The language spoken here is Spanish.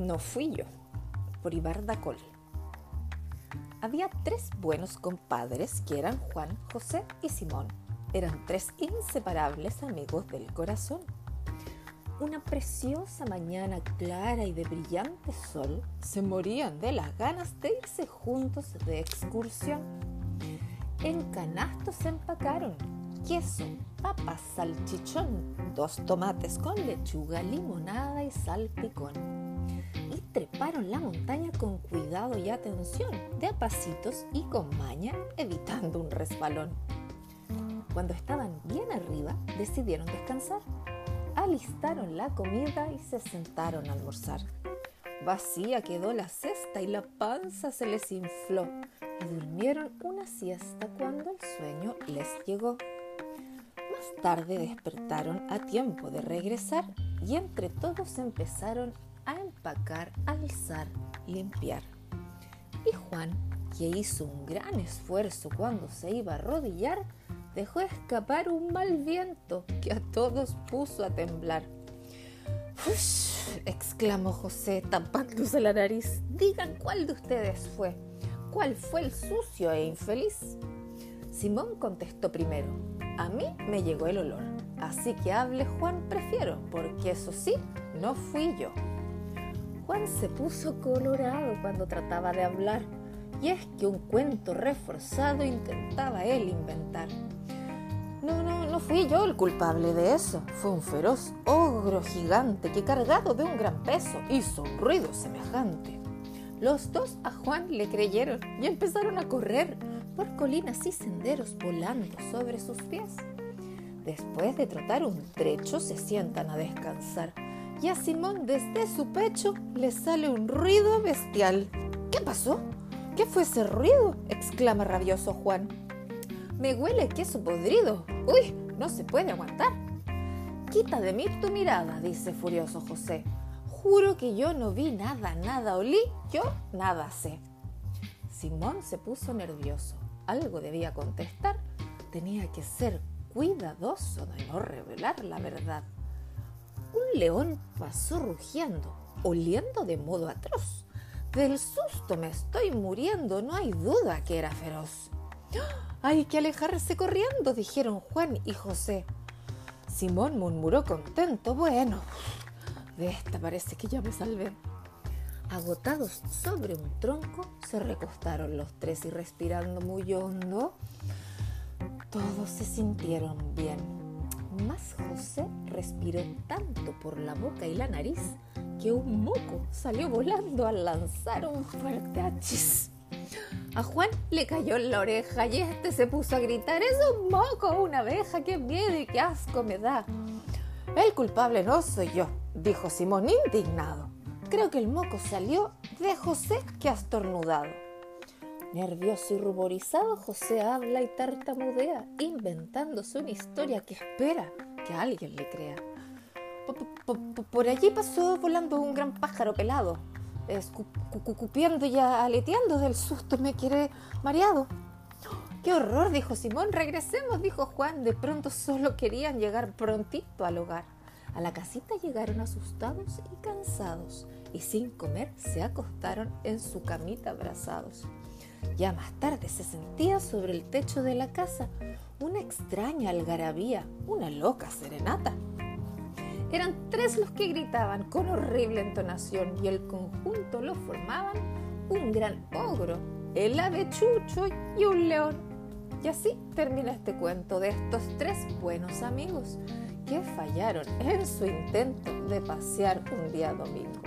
No fui yo, por Ibarda Cole. Había tres buenos compadres que eran Juan, José y Simón. Eran tres inseparables amigos del corazón. Una preciosa mañana clara y de brillante sol, se morían de las ganas de irse juntos de excursión. En canastos se empacaron queso, papas, salchichón, dos tomates con lechuga, limonada y salpicón. Treparon la montaña con cuidado y atención, de a pasitos y con maña, evitando un resbalón. Cuando estaban bien arriba, decidieron descansar. Alistaron la comida y se sentaron a almorzar. Vacía quedó la cesta y la panza se les infló y durmieron una siesta cuando el sueño les llegó tarde despertaron a tiempo de regresar y entre todos empezaron a empacar, alzar, limpiar. Y Juan, que hizo un gran esfuerzo cuando se iba a arrodillar, dejó escapar un mal viento que a todos puso a temblar. ¡Ush! exclamó José tapándose la nariz. Digan cuál de ustedes fue. ¿Cuál fue el sucio e infeliz? Simón contestó primero. A mí me llegó el olor, así que hable Juan prefiero, porque eso sí, no fui yo. Juan se puso colorado cuando trataba de hablar, y es que un cuento reforzado intentaba él inventar. No, no, no fui yo el culpable de eso. Fue un feroz ogro gigante que cargado de un gran peso hizo un ruido semejante. Los dos a Juan le creyeron y empezaron a correr por colinas y senderos volando sobre sus pies. Después de trotar un trecho se sientan a descansar y a Simón desde su pecho le sale un ruido bestial. ¿Qué pasó? ¿Qué fue ese ruido? exclama rabioso Juan. Me huele queso podrido. Uy, no se puede aguantar. Quita de mí tu mirada, dice furioso José. Juro que yo no vi nada, nada olí, yo nada sé. Simón se puso nervioso algo debía contestar, tenía que ser cuidadoso de no revelar la verdad. Un león pasó rugiendo, oliendo de modo atroz. Del susto me estoy muriendo, no hay duda que era feroz. Hay que alejarse corriendo, dijeron Juan y José. Simón murmuró contento, bueno, de esta parece que ya me salvé. Agotados sobre un tronco, se recostaron los tres y respirando muy hondo, todos se sintieron bien. Mas José respiró tanto por la boca y la nariz que un moco salió volando al lanzar un fuerte achis. A Juan le cayó en la oreja y este se puso a gritar, es un moco, una abeja, qué miedo y qué asco me da. El culpable no soy yo, dijo Simón indignado. Creo que el moco salió de José que ha estornudado. Nervioso y ruborizado, José habla y tartamudea, inventándose una historia que espera que alguien le crea. Por allí pasó volando un gran pájaro pelado, escupiendo y aleteando del susto, me quiere mareado. ¡Qué horror! dijo Simón. Regresemos, dijo Juan. De pronto solo querían llegar prontito al hogar. A la casita llegaron asustados y cansados y sin comer se acostaron en su camita abrazados. Ya más tarde se sentía sobre el techo de la casa una extraña algarabía, una loca serenata. Eran tres los que gritaban con horrible entonación y el conjunto lo formaban un gran ogro, el avechucho y un león. Y así termina este cuento de estos tres buenos amigos que fallaron en su intento de pasear un día domingo.